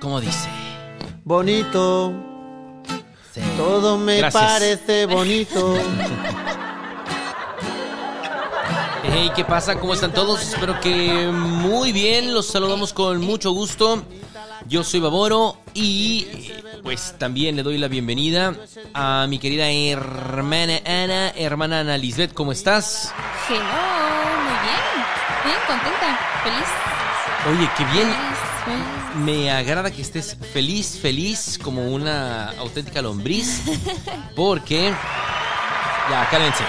¿Cómo dice? Bonito. Sí. Todo me Gracias. parece bonito. Hey, ¿qué pasa? ¿Cómo están todos? Espero que muy bien. Los saludamos con mucho gusto. Yo soy Baboro y pues también le doy la bienvenida a mi querida hermana Ana, hermana Ana Lisbeth. ¿Cómo estás? Hello, muy bien. Bien, contenta, feliz. Oye, qué bien. Feliz, feliz. Me agrada que estés feliz, feliz como una auténtica lombriz. Porque... Ya, cálmense.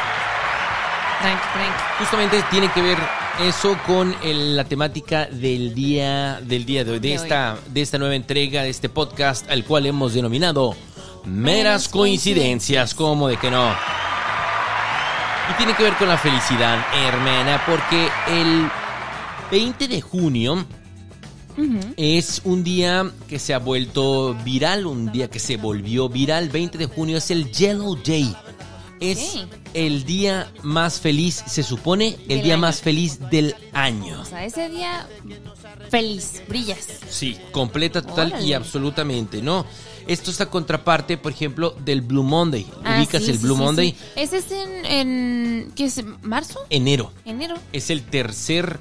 Tranqui, tranqui. Justamente tiene que ver eso con el- la temática del día del día de hoy, de, De hoy. esta de esta nueva entrega de este podcast al cual hemos denominado Meras Meras coincidencias, como de que no. Y tiene que ver con la felicidad, hermana, porque el 20 de junio es un día que se ha vuelto viral, un día que se volvió viral. 20 de junio es el Yellow Day. Es el día más feliz, se supone, el Del día año. más feliz del año. O sea, ese día feliz, brillas. Sí, completa, total y absolutamente, ¿no? Esto es la contraparte, por ejemplo, del Blue Monday. Ah, ¿Ubicas sí, el Blue sí, Monday? sí. Ese es en, en ¿qué es? ¿Marzo? Enero. ¿Enero? Es el tercer,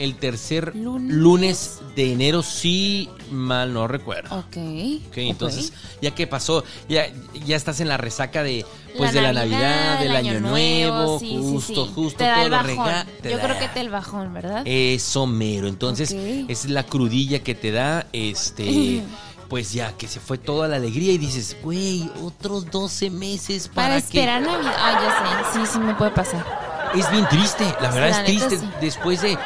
el tercer Lunes. lunes de enero, si mal no recuerdo. Ok. Ok, entonces, ya que pasó, ya, ya estás en la resaca de pues La de la Navidad, del el Año, Año Nuevo, Nuevo, sí, sí, justo, sí. justo Te da todo el lo bajón. rega- te Yo da- creo que te el bajón, ¿verdad? Eso mero. Entonces, Ok. es la crudilla que te da, este, pues ya que se fue toda la alegría y dices, güey, otros 12 meses para, Para que esperar Navidad. Ah, ya sé. Sí, sí me puede pasar. Es bien triste, la verdad La es triste. sí. Después de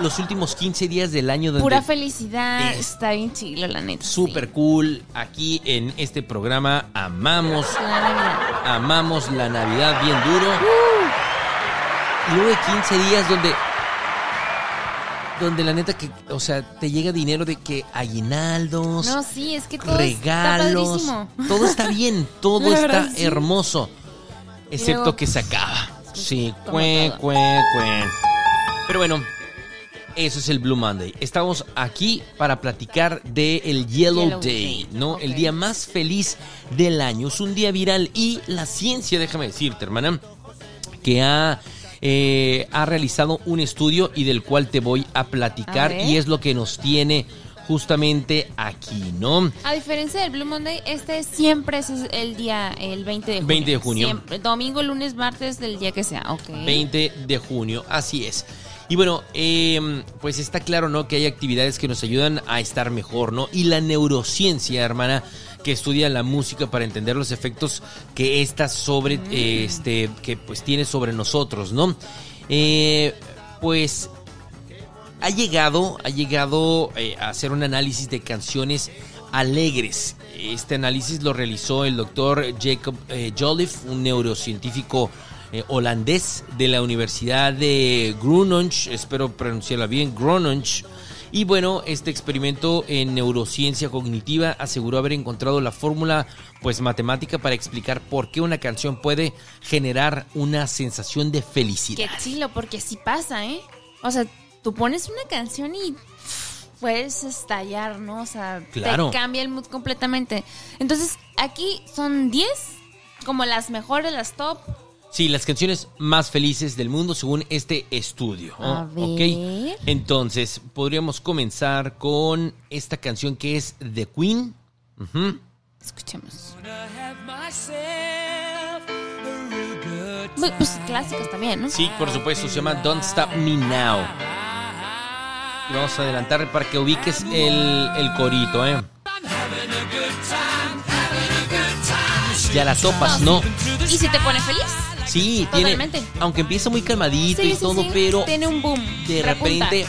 los últimos 15 días del año donde Pura felicidad. Es- Está bien chilo, la neta. sí. Súper cool. Aquí en este programa amamos, La Navidad. amamos la Navidad bien duro. Y luego de 15 días donde, donde la neta que, o sea, te llega dinero de que aguinaldos, No, sí, es que todo regalos, está todo está bien, todo está sí. hermoso, excepto luego, que se acaba. Sí, como cue, cue, cue. Pero bueno, eso es el Blue Monday. Estamos aquí para platicar de el Yellow, Yellow Day, Day, ¿no? El día más feliz del año. Es un día viral y la ciencia, déjame decirte, hermana, que ha, eh, ha realizado un estudio y del cual te voy a platicar A y es lo que nos tiene justamente aquí, ¿no? A diferencia del Blue Monday, este siempre es el día, el 20 de junio. 20 de junio. Siempre. Domingo, lunes, martes, del día que sea. Ok. 20 de junio, así es. Y bueno, eh, pues está claro, ¿no? Que hay actividades que nos ayudan a estar mejor, ¿no? Y la neurociencia, hermana, que estudia la música para entender los efectos que esta sobre, eh, este, que pues tiene sobre nosotros, ¿no? Eh, pues ha llegado, ha llegado eh, a hacer un análisis de canciones alegres. Este análisis lo realizó el doctor Jacob eh, Jolliffe, un neurocientífico eh, holandés de la Universidad de Groningen, espero pronunciarla bien, Groningen. Y bueno, este experimento en neurociencia cognitiva aseguró haber encontrado la fórmula pues matemática para explicar por qué una canción puede generar una sensación de felicidad. Qué chilo, porque sí pasa, ¿eh? O sea, tú pones una canción y puedes estallar, ¿no? O sea, Claro. te cambia el mood completamente. Entonces, aquí son 10 como las mejores, las top. Sí, las canciones más felices del mundo según este estudio. ¿no? A ver. ¿Ok? Entonces, podríamos comenzar con esta canción que es The Queen. Escuchemos. Muy, Pues clásicas también, ¿no? Sí, por supuesto, se llama Don't Stop Me Now. Y vamos a adelantar para que ubiques el, el corito, ¿eh? Ya la topas, ¿no? ¿Y si te pone feliz? Sí, tiene. Aunque empieza muy calmadito Sí, y sí, todo, sí. pero Tiene un boom. de repunta. repente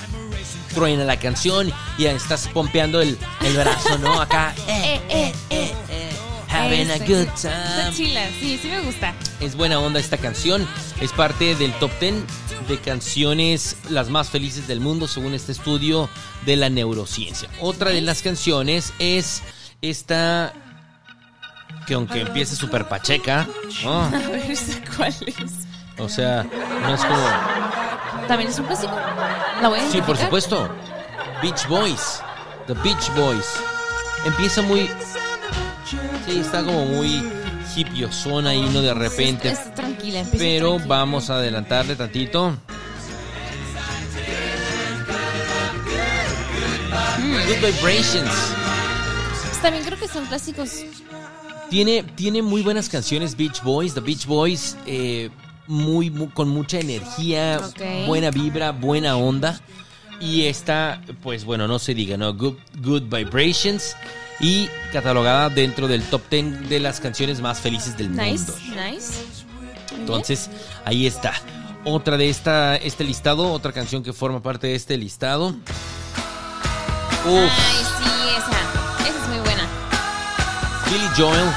truena la canción y estás pompeando el, el brazo, ¿no? Acá. Eh, eh, eh. eh, having a good Está time. chila, sí, sí me gusta. Es buena onda esta canción. Es parte del top 10 de canciones las más felices del mundo según este estudio de la neurociencia. Otra de las canciones es esta que aunque empiece súper pacheca, ¿no? A ver, ¿esa ¿cuál es? o sea, no es como... ¿También es un clásico? ¿La voy a Sí, por supuesto. Beach Boys. The Beach Boys. empieza muy... Sí, está como muy hippiosona y uno de repente. Tranquila, empieza Pero tranquila. vamos a adelantarle tantito. Good Vibrations. Pues también creo que son clásicos. Tiene, tiene muy buenas canciones Beach Boys. The Beach Boys, eh, muy, mu- con mucha energía, buena vibra, buena onda. Y está, pues bueno, no se diga, ¿no? Good, Good Vibrations. Y catalogada dentro del top 10 de las canciones más felices del Nice, mundo. nice. Entonces, ahí está. Otra de esta, este listado, otra canción que forma parte de este listado. Uf, Ay, Billy Joel.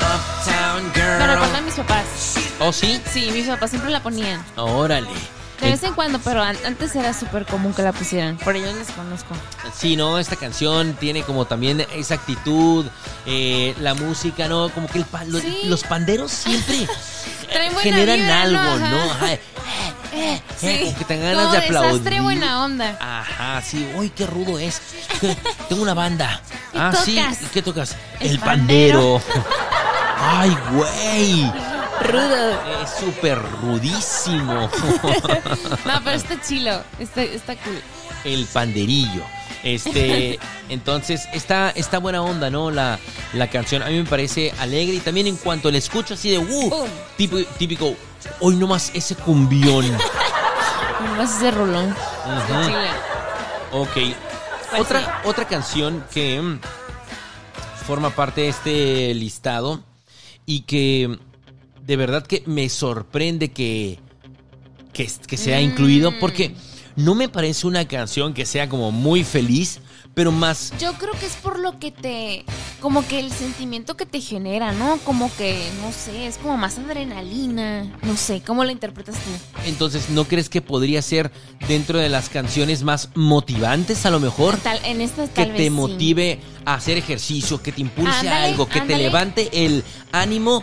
Uptown Me recuerda a mis papás. ¿Oh, sí? Sí, mis papás siempre la ponían. Órale. De vez en cuando, pero an- antes era súper común que la pusieran. Por ellos les conozco. Sí, no, esta canción tiene como también esa actitud, eh, la música, ¿no? Como que el pa- lo- Sí. los panderos siempre Traen buena generan vibra, algo, ¿no? ¿no? Ajá. Ajá. Eh, Sí. como que te ganas Como de desastre, aplaudir. buena onda. Ajá, sí. Uy, qué rudo es. Tengo una banda. ¿Qué ah, sí. tocas? ¿Y qué tocas? El El, pandero. Ay, güey. Rudo. Es súper rudísimo. No, pero está chilo. Está, está cool. el panderillo. Este, entonces, está, está buena onda, ¿no? La, la canción a mí me parece alegre y también en cuanto la escucho así de, uh, típico, típico, hoy nomás ese cumbión. Nomás ese rolón. Chila. Ok. Pues otra, otra canción que mm, forma parte de este listado y que de verdad que me sorprende que, que, que sea Mm. incluido porque no me parece una canción que sea como muy feliz, pero más Yo creo que es por lo que te. Como que el sentimiento que te genera, ¿no? Como que, no sé, es como más adrenalina. No sé, ¿cómo la interpretas tú? Entonces, ¿no crees que podría ser dentro de las canciones más motivantes a lo mejor? Tal, en esta Que tal te vez sí. motive a hacer ejercicio, que te impulse a algo, que te levante el ánimo,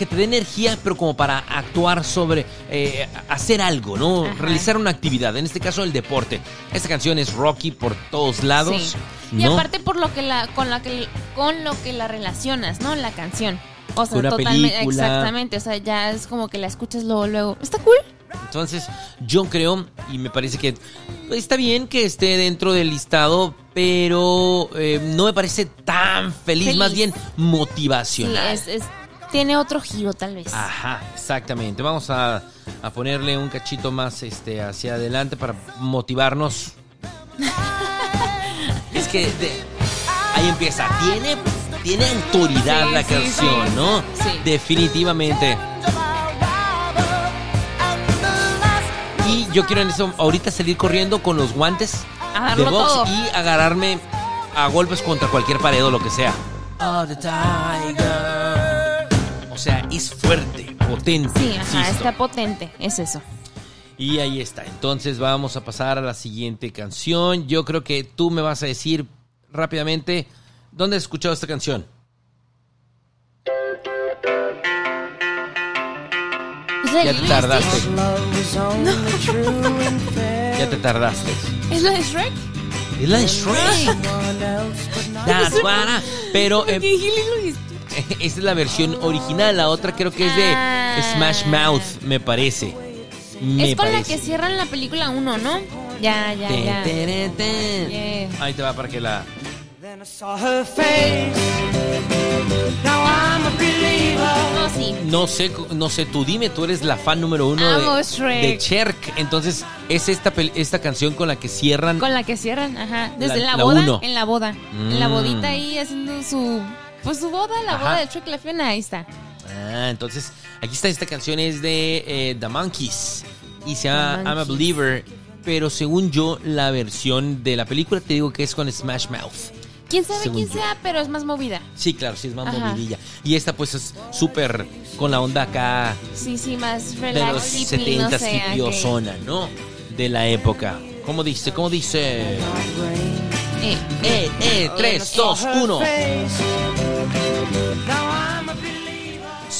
que te dé energía, pero como para actuar sobre, eh, hacer algo, ¿no? Ajá. Realizar una actividad, en este caso el deporte. Esta canción es Rocky por todos lados. Sí. Y aparte por lo que la, con la que con lo que la relacionas, ¿no? La canción. O sea, Una totalmente, película. exactamente. O sea, ya es como que la escuchas luego, luego. Está cool. Entonces, yo creo, y me parece que está bien que esté dentro del listado, pero eh, no me parece tan feliz, Feliz. más bien Sí, motivacional. es, es- tiene otro giro, tal vez. Ajá, exactamente. Vamos a, a ponerle un cachito más este, hacia adelante para motivarnos. es que de- ahí empieza. Tiene, tiene autoridad Sí, la sí, canción, sí. ¿no? Sí. Definitivamente. Y yo quiero en eso ahorita salir corriendo con los guantes de box todo. y agarrarme a golpes contra cualquier pared o lo que sea. Oh, the tiger. O sea, es fuerte, potente. Sí, ajá, insisto. está potente. Es eso. Y ahí está. Entonces vamos a pasar a la siguiente canción. Yo creo que tú me vas a decir rápidamente dónde has escuchado esta canción. ¿Es la de Ya te tardaste. Ya te tardaste. ¿Es la de Shrek? Es la de Shrek. That's what I- Pero eh, Esta es la versión original. La otra creo que es de Ah. Smash Mouth, me parece. Me Es con la que cierran la película 1, ¿no? Ya, ya, Ten, ya. ten, ten. Yeah. Ahí te va para que la. Then I saw her face. Now I'm a believer. No, sí. No sé, no sé, tú dime, tú eres la fan número uno Amo de, Shrek. de Cherk. Entonces, es esta, esta canción con la que cierran. Con la que cierran, ajá. Desde La- la, la boda. uno. En la boda. En la Mm. bodita ahí haciendo su. Pues su boda, la Ajá. boda de Shrek y la Fiona, ahí está. Ah, entonces, aquí está esta canción, es de eh, The Monkeys. Y se llama I'm a. Believer. Pero según yo, la versión de la película te digo que es con Smash Mouth. Quién sabe Según quién yo. sea, pero es más movida. Sí, claro, sí es más Ajá. movidilla. Y esta pues es súper con la onda acá Sí, sí, más de relax, los hippie, 70 no sé. ¿no? De la época. ¿Cómo dice? ¿Cómo dice? Eh, Eh, eh, 3, 2, 1.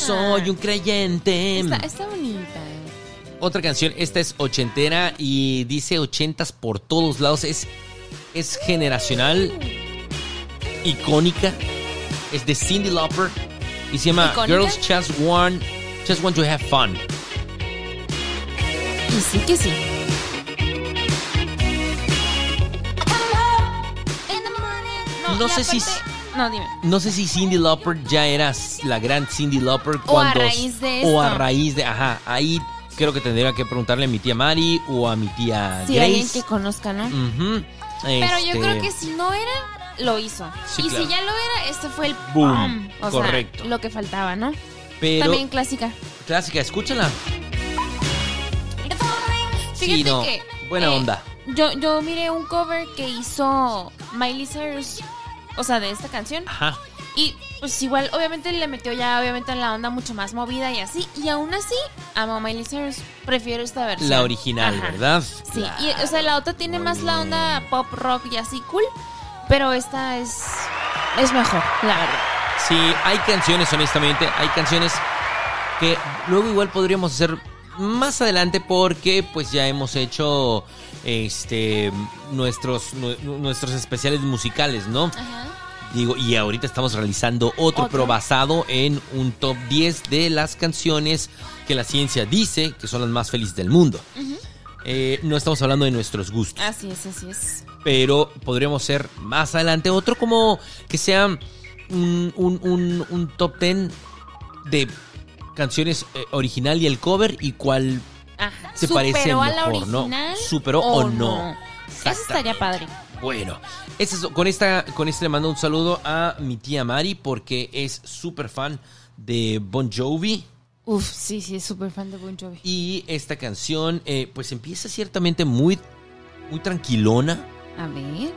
Soy un creyente. está, está bonita. Otra canción, esta es ochentera y dice ochentas por todos lados. Es, es generacional. icónica. Es de Cindy Lauper y se llama ¿Icónica? Girls Just Want, Just Want to Have Fun. Y sí que sí. No sé si- No, dime. No sé si Cindy Lauper ya era la gran Cindy Lauper O a cuando raíz de o a esto. raíz de, ajá, ahí creo que tendría que preguntarle a mi tía Mari o a mi tía Sí, alguien Grace. que conozca, ¿no? Ujú, Pero yo este, creo que si no era, lo hizo. Sí, y claro. si ya lo era, este fue el Boom. pum. O Correcto. sea, lo que faltaba, ¿no? pero También clásica. clásica, escúchala. Fíjate Sí, no, que. buena eh, onda. Yo, yo miré un cover que hizo Miley Cyrus. O sea, de esta canción. Ajá. Y pues igual, obviamente le metió ya, obviamente, en la onda mucho más movida y así. Y aún así, amo a Miley Cyrus. Prefiero esta versión. La original, Ajá. ¿verdad? Sí, y o sea, la otra tiene más la onda pop rock y así cool. Pero esta es. Es mejor, la verdad. Sí, hay canciones, honestamente, hay canciones que luego igual podríamos hacer más adelante porque pues ya hemos hecho este nuestros nu- nuestros especiales musicales, ¿no? Ajá. Digo, y ahorita estamos realizando otro, Otro. pero basado en un top 10 de las canciones que la ciencia dice que son las más felices del mundo. Eh, no estamos hablando de nuestros gustos, Así es, así es. pero podríamos ser más adelante otro como que sea un, un- un- un top 10 de canciones eh, original y el cover y cuál Ajá. se ¿Superó parece a la mejor, ¿no? ¿Superó o no? Eso estaría padre. Bueno, ese es- con esta con este le mando un saludo a mi tía Mari porque es súper fan de Bon Jovi Uf, sí, sí, es súper fan de Bon Jovi. y esta canción eh, pues empieza ciertamente muy muy tranquilona A ver.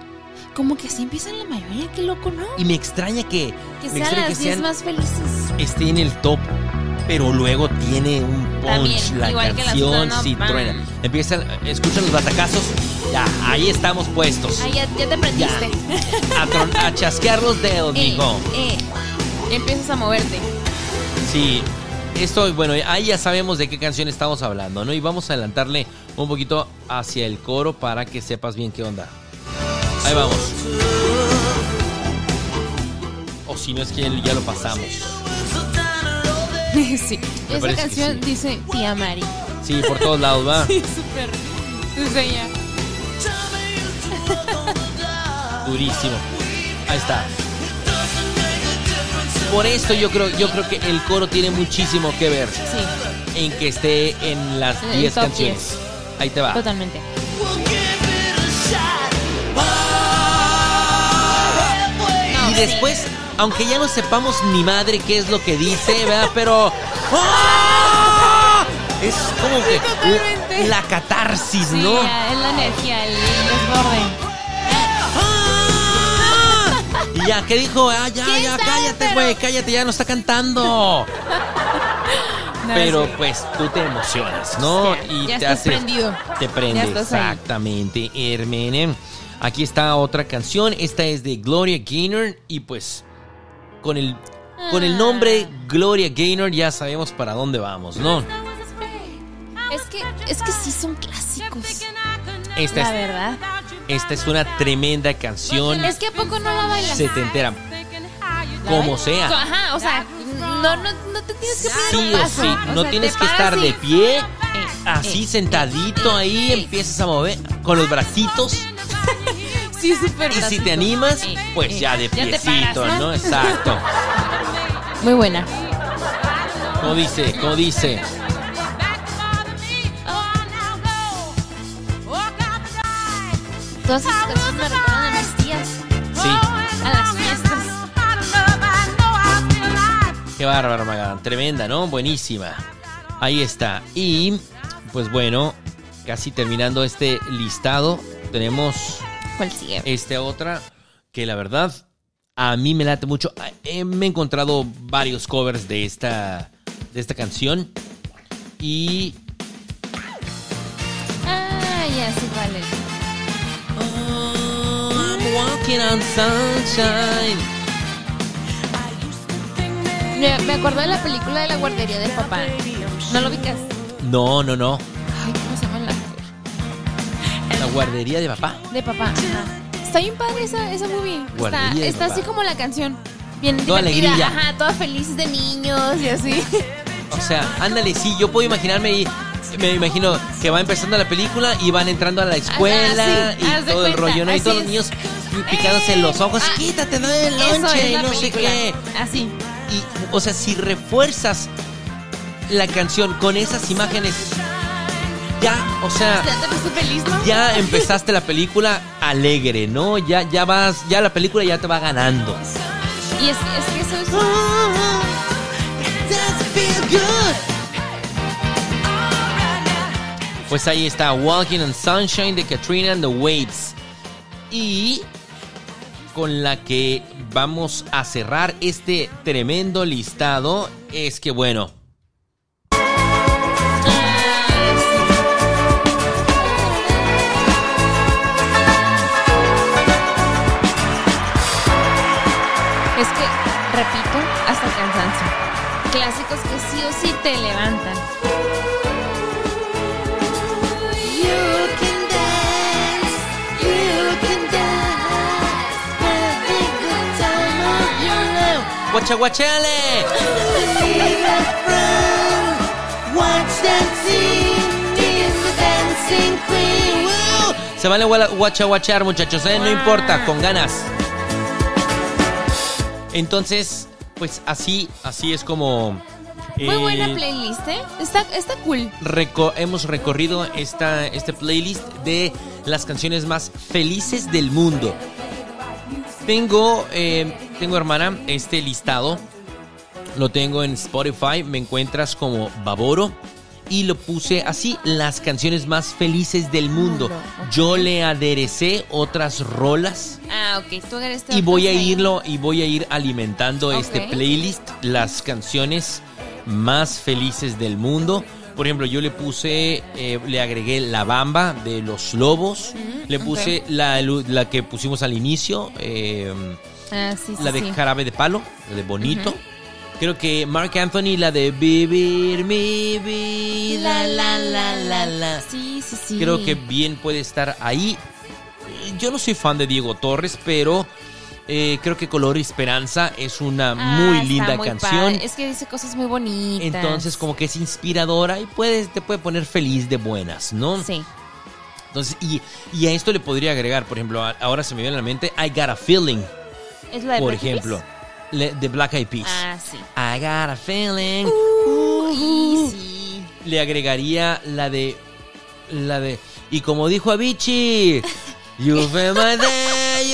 Como que así empiezan la mayoría, qué loco, ¿no? y me extraña que Que sean las 10 sean- más felices. esté en el top, pero luego tiene un punch También, la canción, Pam. truena. Empiezan, escuchan los batacazos, ya, ahí estamos puestos. Ahí ya, ya te prendiste. A, a chasquear los dedos, Eh, mijo. eh. Empiezas a moverte. Sí, esto, bueno, ahí ya sabemos de qué canción estamos hablando, ¿no? Y vamos a adelantarle un poquito hacia el coro para que sepas bien qué onda. Ahí vamos. O si no es que ya lo pasamos. sí. Me Esa parece que canción sí. dice Tía Mari. Sí, por todos lados va. Sí, súper. Es ella. Durísimo. Ahí está. Por esto yo creo, yo creo que el coro tiene muchísimo que ver Sí, en que esté en las En el 10 top canciones. Ahí te va. totalmente. Y después, aunque ya no sepamos ni madre qué es lo que dice, ¿verdad? Pero. ¡ah! Es como que la catarsis, Sí, ¿no? es la energía, el, el desborde. ¡Ah! Y ya, ¿qué dijo? Ah, ya, ¿Quién ya, sabe? cállate, Pero- güey, cállate, ya no está cantando. No, Pero sí. pues tú te emocionas, ¿no? Y ya te estás hace. prendido. Te prende, exactamente, Hermene. Aquí está otra canción. Esta es de Gloria Gaynor. Y pues, con el, con el Ah. nombre Gloria Gaynor ya sabemos para dónde vamos, ¿no? Es que, es que sí son clásicos. Esta La es, verdad. esta es una tremenda canción. Es que a poco no la bailas. Se te entera. ¿La Como sea. Ajá, o sea, no, no, no te tienes que poner Sí un o paso. sí, O no sea, tienes que estar de pie, Eh, así eh, sentadito eh, ahí, empiezas a mover con los bracitos. Sí, súper Y si te animas, pues ya de te piecito, paras, ¿no? Exacto. Muy buena. Como dice, como dice. Todas esas canciones me recuerdan a mis tías, Sí. a las fiestas. Qué bárbaro, Magan. Tremenda, ¿no? Buenísima. Ahí está. Y, pues bueno, casi terminando este listado, tenemos ¿Cuál sigue? esta otra que la verdad a mí me late mucho. Eh, me he encontrado varios covers de esta, de esta canción. Y... Ah, ya. I'm walking on sunshine. Me, me acuerdo de la película de la guardería del papá. ¿No lo ubicas? No, no, no. Guardería de papá. De papá. Ajá. está bien padre esa, esa movie. Está, Guardería de está así como la canción. Bien Toda divertida. alegría. Ajá, toda feliz de niños y así. O sea, ándale, sí, yo puedo imaginarme y me imagino que va empezando la película y van entrando a la escuela sí, y todo el rollo, ¿no? Y todos los niños picándose los ojos, Ah, quítate, no el lonche no sé qué. Así. Y, o sea, si refuerzas la canción con esas imágenes, ya, o sea, ¿Ya te pusiste feliz, no? ya empezaste la película alegre, ¿no? Ya, ya vas, ya la película ya te va ganando. Y es, es que eso es. Pues ahí está Walking on Sunshine de Katrina and the Waves. Y con la que vamos a cerrar este tremendo listado es que bueno, te levantan. ¡Guachaguachale! Se vale gua- guachaguachar, muchachos, ¿eh? No importa, con ganas. Entonces, pues así, así es como... Muy eh, buena playlist, ¿eh? Está, está cool. reco- hemos recorrido esta, este playlist de las canciones más felices del mundo. Tengo, eh, tengo hermana, este listado. Lo tengo en Spotify. Me encuentras como Baboro. Y lo puse así, las canciones más felices del mundo. Yo le aderecé otras rolas. Ah, ok. Tú Y voy a irlo, y voy a ir alimentando este playlist, las canciones más felices del mundo. Por ejemplo, yo le puse, eh, le agregué La Bamba de los Lobos. le puse la, la que pusimos al inicio, eh, Ah, sí, sí, la de sí. Jarabe de Palo, la de Bonito. Creo que Mark Anthony, la de Vivir mi vida, la, la, la, la. Sí, sí, sí. Creo que bien puede estar ahí. Yo no soy fan de Diego Torres, pero eh, creo que Color y Esperanza es una Ah, muy linda muy canción. padre. Es que dice cosas muy bonitas. Entonces, como que es inspiradora y puedes, te puede poner feliz de buenas, ¿no? Sí. Entonces, y, y a esto le podría agregar, por ejemplo, ahora se me viene a la mente I Got a Feeling, ¿Es la de por Black ejemplo, de Black Eyed Peas. Ah, sí. I Got a Feeling. Y sí. le agregaría la de la de y como dijo Avicii You feel my day,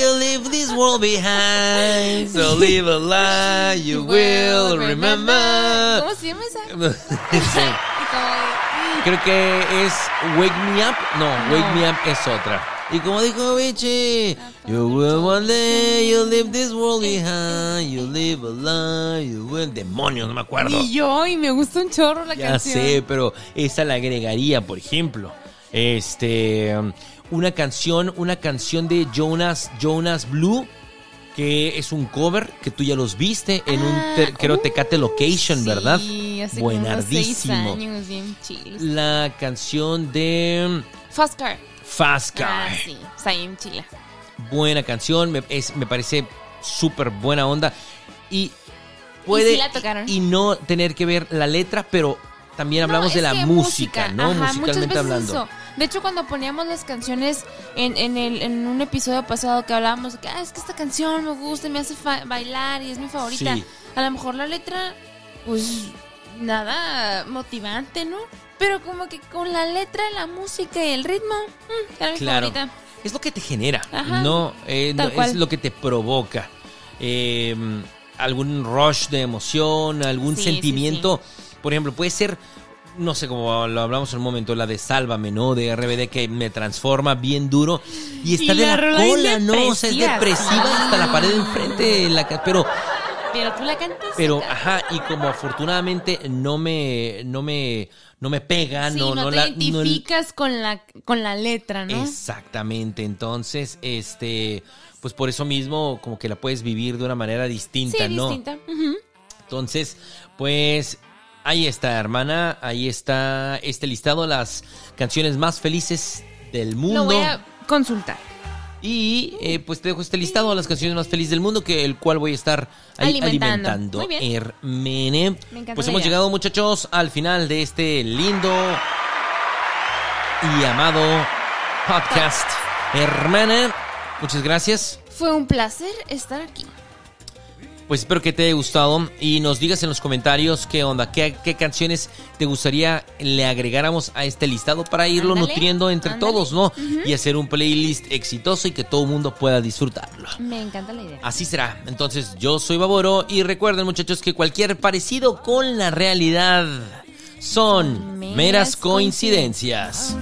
you leave this world behind. So live a lie, you will remember. ¿Cómo se llama esa? Creo que es Wake Me Up. No, No. Wake Me Up es otra. Y como dijo Avicii, You will one day, you leave this world behind. You live a lie, you will. Demonios, no me acuerdo. Y yo, y me gusta un chorro la Ya canción. sé, pero esa la agregaría, por ejemplo. Este, una canción, una canción de Jonas, Jonas Blue, que es un cover que tú ya los viste en un, Ah, te- creo, uh, Tecate Location, ¿verdad? Sí, hace como unos seis Buenardísimo. años, bien chiles. La canción de Fast Car. Fast Car. Ah, sí, está bien chila. Buena canción, me, es- me parece súper buena onda. Y puede sí la tocaron. y no tener que ver la letra, pero también hablamos No, de la música, ¿no? ajá, Musicalmente hablando. eso. De hecho, cuando poníamos las canciones en, en, el, en un episodio pasado que hablábamos de que ah, es que esta canción me gusta y me hace bailar y es mi favorita. Sí. A lo mejor la letra, pues nada motivante, ¿no? Pero como que con la letra, la música y el ritmo, mm, era mi Claro. favorita. Es lo que te genera, Ajá, no, Eh, no, es lo que te provoca. Eh, algún rush de emoción, algún Sí, sí, sentimiento. Por ejemplo, puede ser, no sé, como lo hablamos en un momento, la de Sálvame, ¿no? De RBD que me transforma bien duro. Y está Y de la cola, ¿no? O sea, es depresiva, sí. hasta la pared de enfrente. La, pero Pero tú la cantas. pero ajá y como afortunadamente no me no me no me pega Sí, no no, no te la no- identificas con, la, con la letra, ¿no? exactamente entonces este pues por eso mismo como que la puedes vivir de una manera distinta sí, no distinta. Entonces pues ahí está hermana ahí está este listado las canciones más felices del mundo Lo voy a consultar. Y eh, pues te dejo este listado de las canciones más felices del mundo, que el cual voy a estar ahí Alimentando. alimentando. Muy bien. Hermene. Me encanta Pues la hemos idea. llegado, muchachos, al final de este lindo y amado podcast. Hermana, muchas gracias. Fue un placer estar aquí. Pues espero que te haya gustado y nos digas en los comentarios qué onda, qué, qué canciones te gustaría le agregáramos a este listado para irlo Ándale, nutriendo entre ándale. todos, ¿no? Y hacer un playlist exitoso y que todo el mundo pueda disfrutarlo. Me encanta la idea. Así será. Entonces, yo soy Baboro y recuerden, muchachos, que cualquier parecido con la realidad son Meras meras coincidencias.